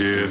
yeah.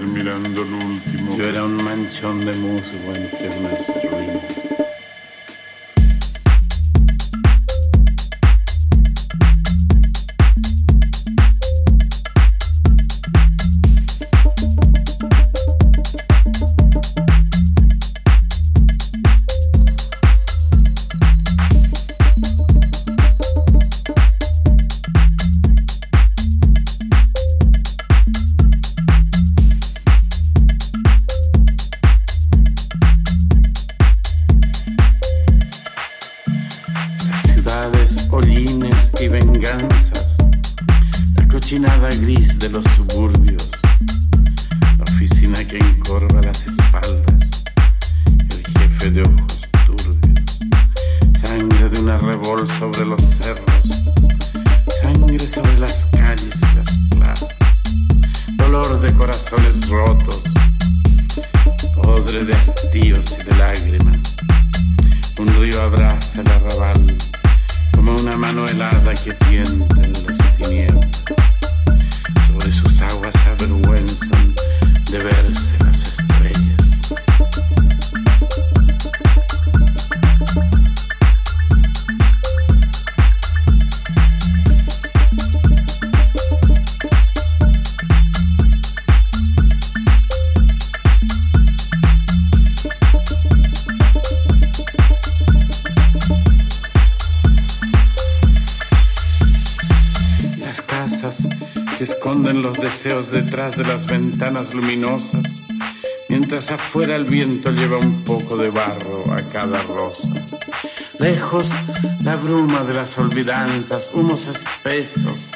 Humos espesos,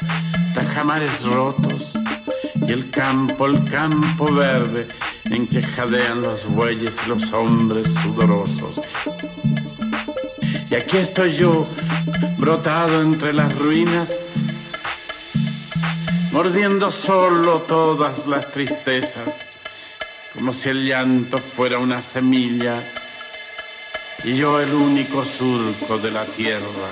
tajamares rotos y el campo, el campo verde en que jadean los bueyes y los hombres sudorosos. Y aquí estoy yo, brotado entre las ruinas, mordiendo solo todas las tristezas, como si el llanto fuera una semilla y yo el único surco de la tierra.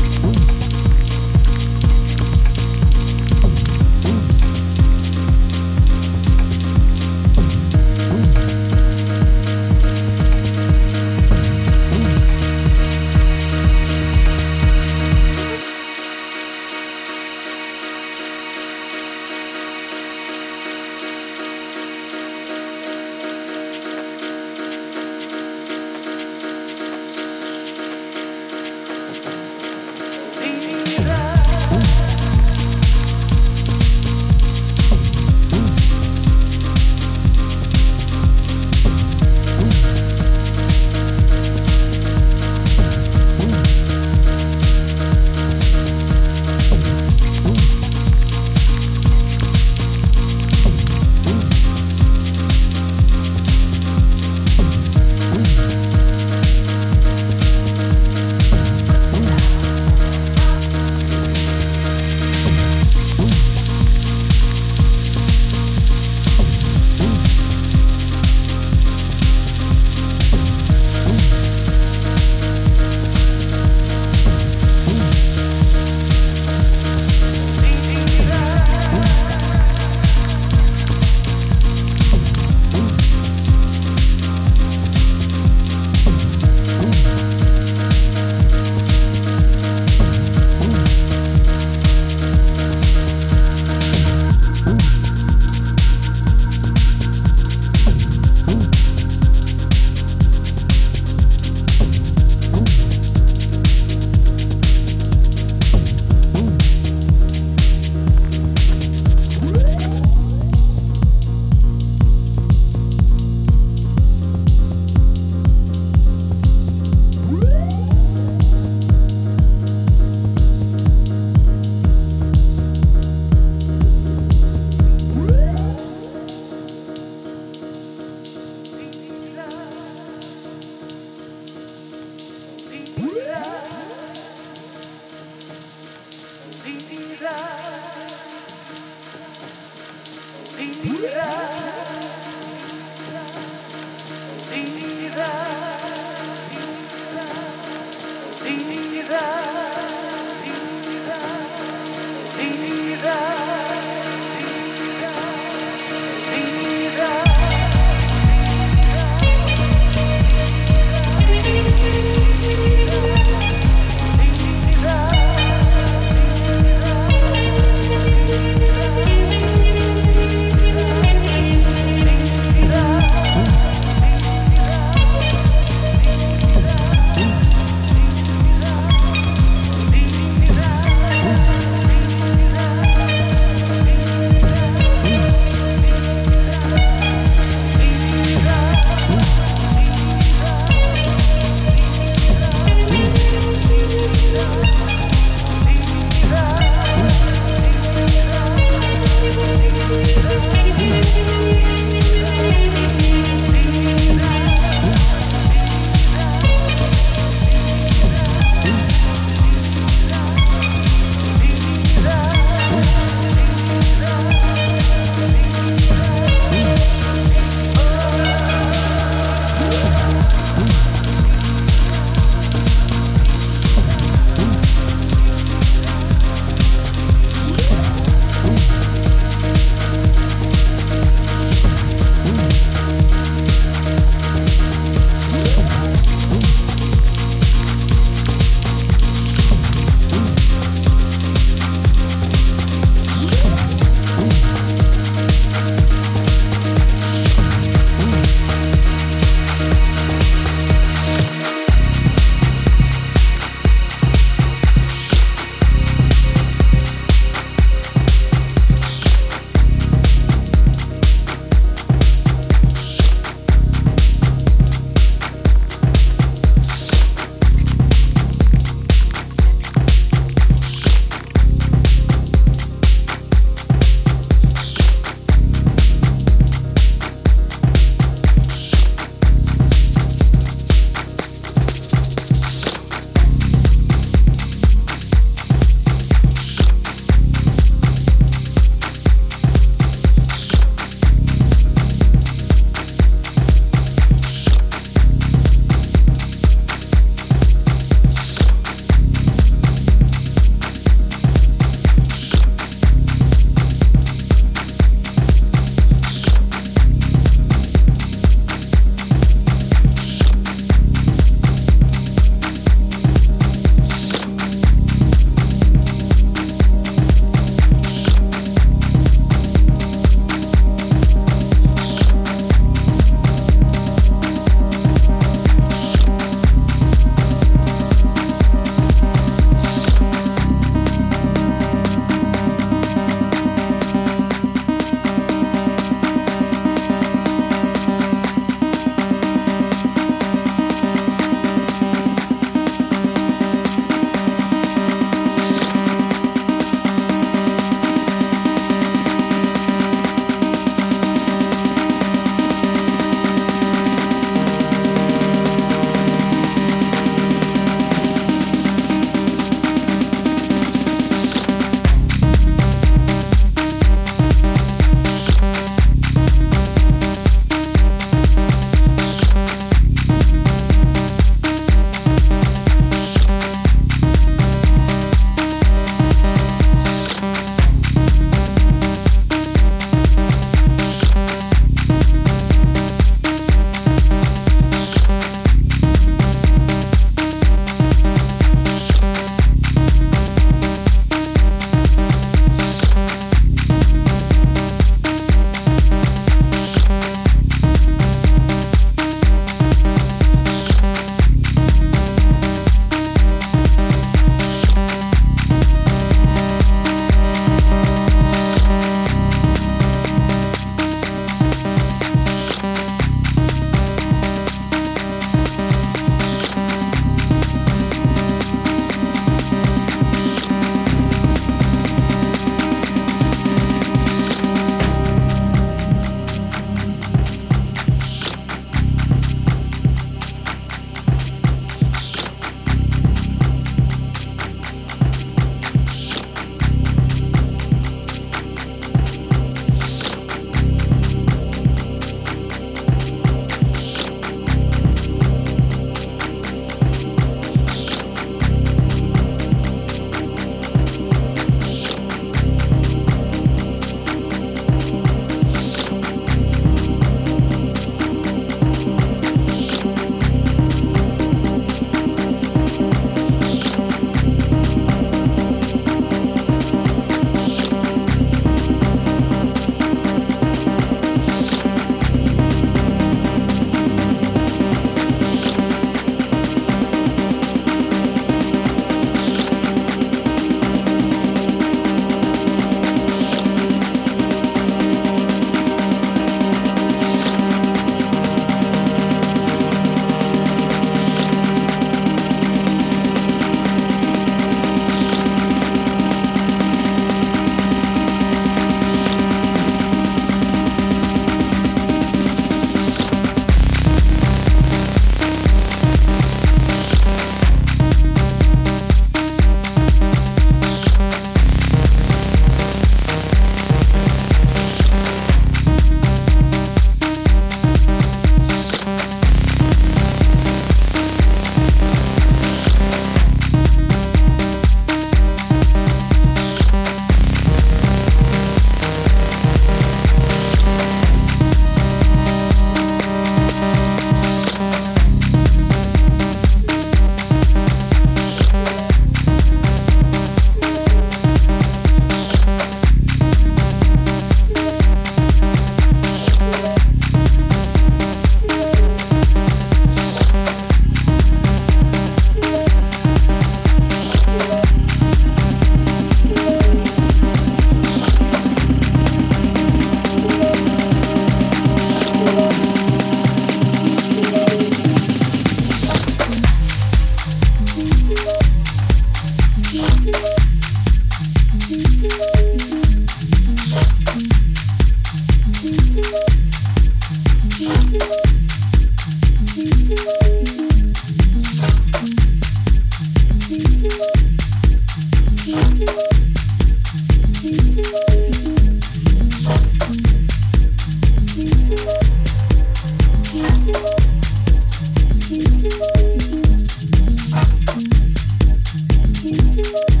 thank you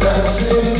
That's it,